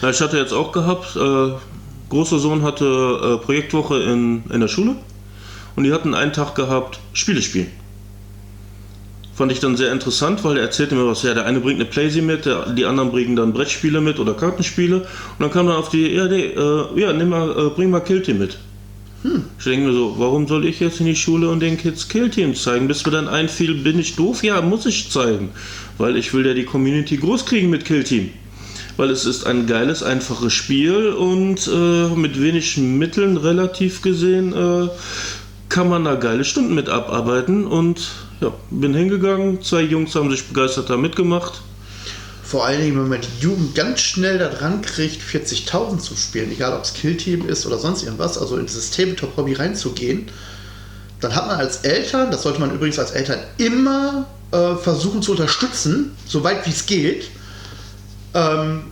Ja, ich hatte jetzt auch gehabt, äh, großer Sohn hatte äh, Projektwoche in, in der Schule und die hatten einen Tag gehabt, Spiele spielen. Fand ich dann sehr interessant, weil er erzählte mir was. Ja, der eine bringt eine Playsee mit, der, die anderen bringen dann Brettspiele mit oder Kartenspiele. Und dann kam dann auf die, ja, nee, äh, ja nimm mal, äh, bring mal Killteam mit. Hm. Ich denke mir so, warum soll ich jetzt in die Schule und den Kids Killteam zeigen? Bis mir dann einfiel, bin ich doof? Ja, muss ich zeigen. Weil ich will ja die Community groß kriegen mit Killteam. Weil es ist ein geiles, einfaches Spiel und äh, mit wenig Mitteln relativ gesehen äh, kann man da geile Stunden mit abarbeiten und ja, bin hingegangen, zwei Jungs haben sich begeistert da mitgemacht. Vor allen Dingen, wenn man die Jugend ganz schnell da dran kriegt, 40.000 zu spielen, egal ob es Killteam ist oder sonst irgendwas, also in dieses Tabletop-Hobby reinzugehen, dann hat man als Eltern, das sollte man übrigens als Eltern immer äh, versuchen zu unterstützen, soweit wie es geht, ähm,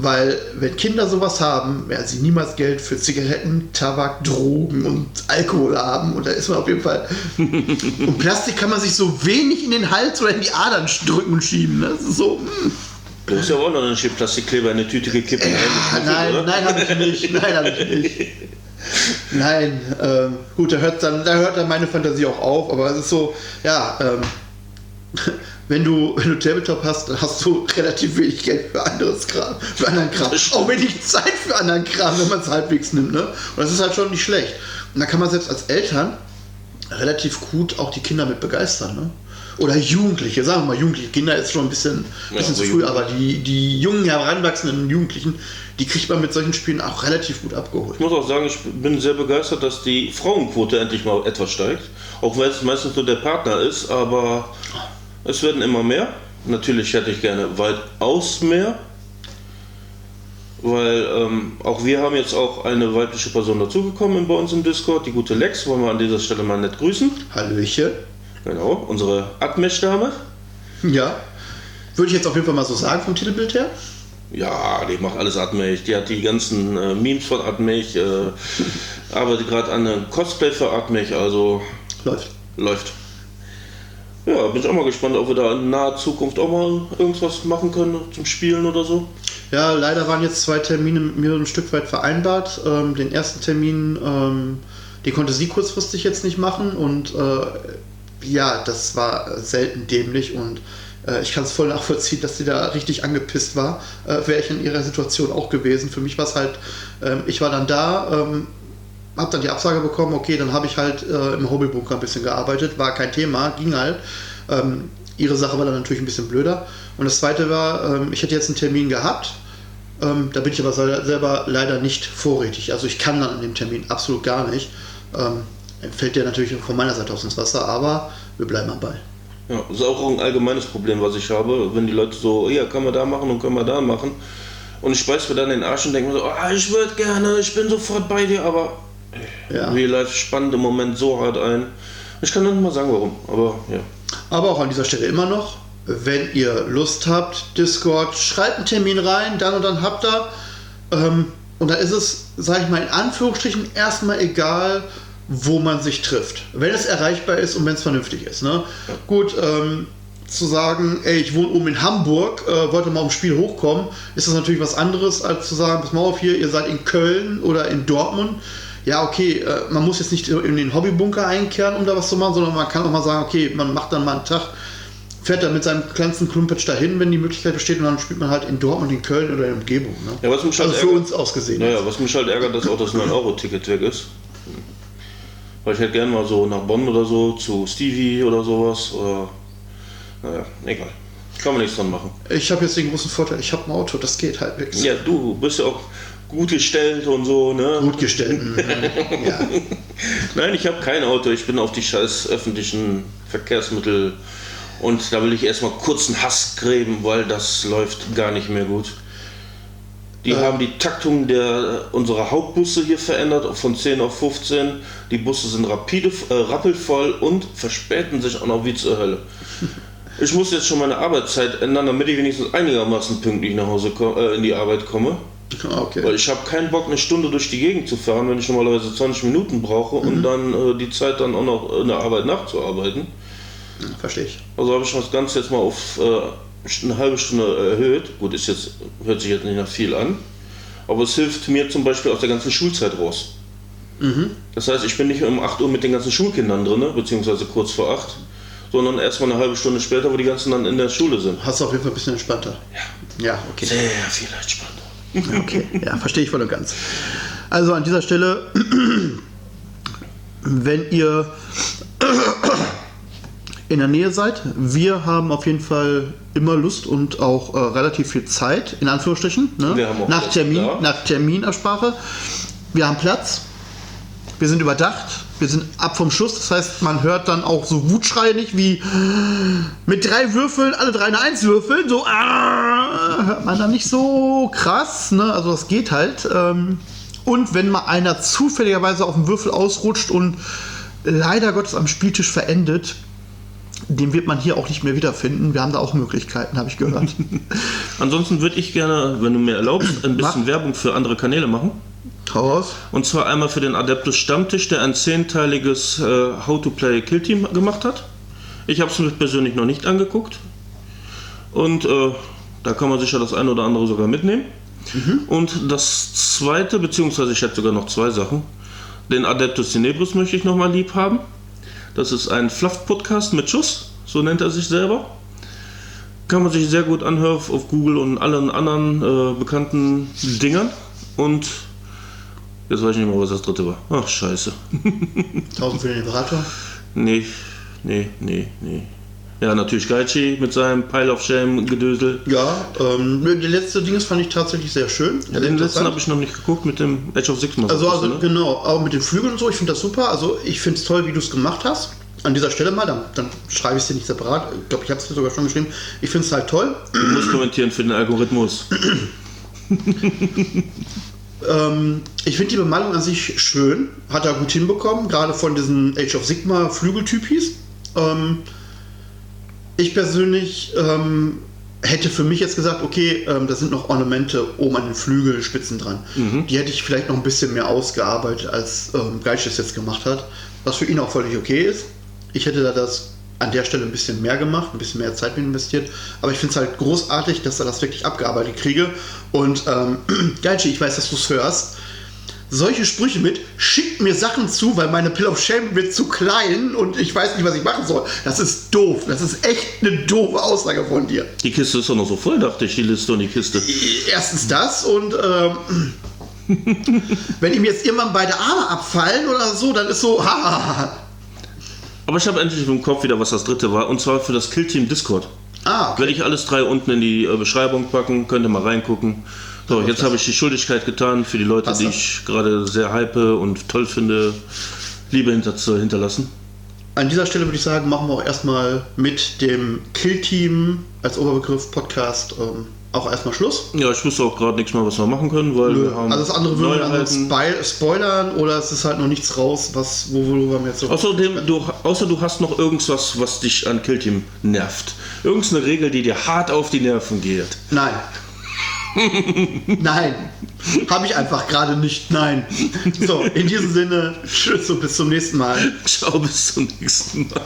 weil wenn Kinder sowas haben, werden sie niemals Geld für Zigaretten, Tabak, Drogen und Alkohol haben. Und da ist man auf jeden Fall. und Plastik kann man sich so wenig in den Hals oder in die Adern drücken und schieben. Das ist so. Hm. Du hast ja auch noch einen Plastikleber in eine Tüte gekippt. Äh, nein, oder? nein, habe ich nicht. Nein, habe ich nicht. Nein, ähm, gut, da hört, dann, da hört dann meine Fantasie auch auf, aber es ist so, ja, ähm, wenn du, wenn du Tabletop hast, dann hast du relativ wenig Geld für anderes Kram, für anderen Kram. Auch wenig Zeit für anderen Kram, wenn man es halbwegs nimmt. Ne? Und das ist halt schon nicht schlecht. Und da kann man selbst als Eltern relativ gut auch die Kinder mit begeistern. Ne? Oder Jugendliche, sagen wir mal Jugendliche. Kinder ist schon ein bisschen, ja, bisschen zu früh, aber die, die jungen, heranwachsenden Jugendlichen, die kriegt man mit solchen Spielen auch relativ gut abgeholt. Ich muss auch sagen, ich bin sehr begeistert, dass die Frauenquote endlich mal etwas steigt. Auch wenn es meistens nur der Partner ist, aber es werden immer mehr. Natürlich hätte ich gerne weitaus mehr. Weil ähm, auch wir haben jetzt auch eine weibliche Person dazugekommen bei uns im Discord, die gute Lex, wollen wir an dieser Stelle mal nett grüßen. Hallöchen. Genau, unsere Admesh-Dame. Ja, würde ich jetzt auf jeden Fall mal so sagen vom Titelbild her. Ja, die macht alles Admech. Die hat die ganzen äh, Memes von Admech, äh, arbeitet gerade an einem Cosplay für Admech, also läuft. Läuft. Ja, bin ich auch mal gespannt, ob wir da in naher Zukunft auch mal irgendwas machen können zum Spielen oder so. Ja, leider waren jetzt zwei Termine mit mir ein Stück weit vereinbart. Ähm, den ersten Termin, ähm, den konnte sie kurzfristig jetzt nicht machen und äh, ja, das war selten dämlich und äh, ich kann es voll nachvollziehen, dass sie da richtig angepisst war. Äh, Wäre ich in ihrer Situation auch gewesen. Für mich war es halt, ähm, ich war dann da, ähm, habe dann die Absage bekommen, okay, dann habe ich halt äh, im Hobbybunker ein bisschen gearbeitet, war kein Thema, ging halt. Ähm, ihre Sache war dann natürlich ein bisschen blöder. Und das zweite war, ähm, ich hätte jetzt einen Termin gehabt, ähm, da bin ich aber selber leider nicht vorrätig. Also ich kann dann an dem Termin absolut gar nicht. Ähm, fällt der natürlich von meiner Seite aus ins Wasser, aber wir bleiben am Ball. Ja, das ist auch ein allgemeines Problem, was ich habe, wenn die Leute so, ja, kann man da machen und können wir da machen. Und ich speise mir dann den Arsch und denke mir so, oh, ich würde gerne, ich bin sofort bei dir, aber ja. Real Life spannt im Moment so hart ein. Ich kann nicht mal sagen, warum, aber ja. Aber auch an dieser Stelle immer noch, wenn ihr Lust habt, Discord, schreibt einen Termin rein, dann und dann habt ihr. Ähm, und da ist es, sage ich mal, in Anführungsstrichen erstmal egal, wo man sich trifft. Wenn es erreichbar ist und wenn es vernünftig ist. Ne? Ja. Gut, ähm, zu sagen, ey, ich wohne oben in Hamburg, äh, wollte mal aufs Spiel hochkommen, ist das natürlich was anderes, als zu sagen, pass mal auf hier, ihr seid in Köln oder in Dortmund ja, okay, äh, man muss jetzt nicht in den Hobbybunker einkehren, um da was zu machen, sondern man kann auch mal sagen, okay, man macht dann mal einen Tag, fährt dann mit seinem kleinsten Klumpatsch dahin, wenn die Möglichkeit besteht, und dann spielt man halt in Dortmund, in Köln oder in der Umgebung. Ne? Ja, was mich also halt für ärgert, uns ausgesehen. Naja, was mich halt ärgert, dass auch das 9-Euro-Ticket weg ist. Weil ich hätte gerne mal so nach Bonn oder so zu Stevie oder sowas. Oder, naja, egal. Kann man nichts dran machen. Ich habe jetzt den großen Vorteil, ich habe ein Auto, das geht halbwegs. Ja, du bist ja auch gut gestellt und so, ne? Gut gestellt. ja. Nein, ich habe kein Auto. Ich bin auf die scheiß öffentlichen Verkehrsmittel und da will ich erstmal kurz einen Hass gräben, weil das läuft gar nicht mehr gut. Die ja. haben die Taktung der, unserer Hauptbusse hier verändert, von 10 auf 15. Die Busse sind rapide, äh, rappelvoll und verspäten sich auch noch wie zur Hölle. Ich muss jetzt schon meine Arbeitszeit ändern, damit ich wenigstens einigermaßen pünktlich nach Hause äh, in die Arbeit komme. Ah, okay. Weil ich habe keinen Bock, eine Stunde durch die Gegend zu fahren, wenn ich normalerweise 20 Minuten brauche mhm. und dann äh, die Zeit dann auch noch in der Arbeit nachzuarbeiten. Verstehe ich. Also habe ich das Ganze jetzt mal auf äh, eine halbe Stunde erhöht. Gut, ist jetzt, hört sich jetzt nicht nach viel an. Aber es hilft mir zum Beispiel aus der ganzen Schulzeit raus. Das heißt, ich bin nicht um 8 Uhr mit den ganzen Schulkindern drin, beziehungsweise kurz vor 8, sondern erst mal eine halbe Stunde später, wo die ganzen dann in der Schule sind. Hast du auf jeden Fall ein bisschen entspannter. Ja. Ja, okay. Sehr viel entspannter. Okay, ja, verstehe ich voll und ganz. Also an dieser Stelle, wenn ihr in der Nähe seid, wir haben auf jeden Fall immer Lust und auch äh, relativ viel Zeit, in Anführungsstrichen, ne? Nach, Termin, nach Terminabsprache. Wir haben Platz, wir sind überdacht, wir sind ab vom Schuss, das heißt, man hört dann auch so Wutschreie nicht wie mit drei Würfeln, alle drei eine Eins würfeln, so ah, hört man dann nicht so krass, ne? Also das geht halt. Ähm, und wenn mal einer zufälligerweise auf dem Würfel ausrutscht und leider Gottes am Spieltisch verendet, den wird man hier auch nicht mehr wiederfinden. Wir haben da auch Möglichkeiten, habe ich gehört. Ansonsten würde ich gerne, wenn du mir erlaubst, ein bisschen Mach. Werbung für andere Kanäle machen. Raus. Und zwar einmal für den Adeptus Stammtisch, der ein zehnteiliges äh, How-to-Play-Kill-Team gemacht hat. Ich habe es mir persönlich noch nicht angeguckt. Und äh, da kann man sicher das eine oder andere sogar mitnehmen. Und das zweite, beziehungsweise ich hätte sogar noch zwei Sachen. Den Adeptus Tenebris möchte ich nochmal lieb haben. Das ist ein Fluff-Podcast mit Schuss, so nennt er sich selber. Kann man sich sehr gut anhören auf auf Google und allen anderen äh, bekannten Dingern. Und jetzt weiß ich nicht mehr, was das dritte war. Ach, scheiße. 1000 für den Imperator. Nee, nee, nee, nee. Ja, natürlich Gaichi mit seinem Pile of Shame Gedösel. Ja, ähm, der letzte Ding fand ich tatsächlich sehr schön. Ja, den letzten habe ich noch nicht geguckt mit dem Edge of Sigma. Also, also ne? genau, auch mit den Flügeln und so, ich finde das super. Also ich finde es toll, wie du es gemacht hast. An dieser Stelle mal, dann, dann schreibe ich es dir nicht separat. Ich glaube, ich habe es dir sogar schon geschrieben. Ich finde es halt toll. Du musst kommentieren für den Algorithmus. Ähm, ich finde die Bemalung an sich schön, hat er gut hinbekommen, gerade von diesen Age of Sigma Flügeltypis. Ähm, ich persönlich ähm, hätte für mich jetzt gesagt, okay, ähm, da sind noch Ornamente oben an den Flügelspitzen dran. Die hätte ich vielleicht noch ein bisschen mehr ausgearbeitet, als ähm, Geist es jetzt gemacht hat, was für ihn auch völlig okay ist. Ich hätte da das an der Stelle ein bisschen mehr gemacht, ein bisschen mehr Zeit investiert. Aber ich finde es halt großartig, dass er das wirklich abgearbeitet kriege. Und ähm, Geici, ich weiß, dass du es hörst. Solche Sprüche mit, schickt mir Sachen zu, weil meine Pill of Shame wird zu klein und ich weiß nicht, was ich machen soll. Das ist doof. Das ist echt eine doofe Aussage von dir. Die Kiste ist doch noch so voll, dachte ich, die Liste und die Kiste. Erstens das und ähm, wenn ihm jetzt irgendwann beide Arme abfallen oder so, dann ist so, ha, Aber ich habe endlich im Kopf wieder, was das dritte war. Und zwar für das Killteam Discord. ah, okay. Werde ich alles drei unten in die äh, Beschreibung packen, könnt ihr mal reingucken. So, jetzt habe ich die Schuldigkeit getan für die Leute, Passt die das? ich gerade sehr hype und toll finde, Liebe hinter, zu hinterlassen. An dieser Stelle würde ich sagen, machen wir auch erstmal mit dem Kill-Team als Oberbegriff Podcast ähm, auch erstmal Schluss. Ja, ich wüsste auch gerade nichts mehr, was wir machen können, weil wir haben Also das andere würden wir dann spi- spoilern oder es ist halt noch nichts raus, was, worüber wir jetzt so... Außerdem, du, außer du hast noch irgendwas, was dich an Killteam nervt. Irgendeine Regel, die dir hart auf die Nerven geht. Nein. Nein. Habe ich einfach gerade nicht. Nein. So, in diesem Sinne, tschüss und bis zum nächsten Mal. Ciao, bis zum nächsten Mal.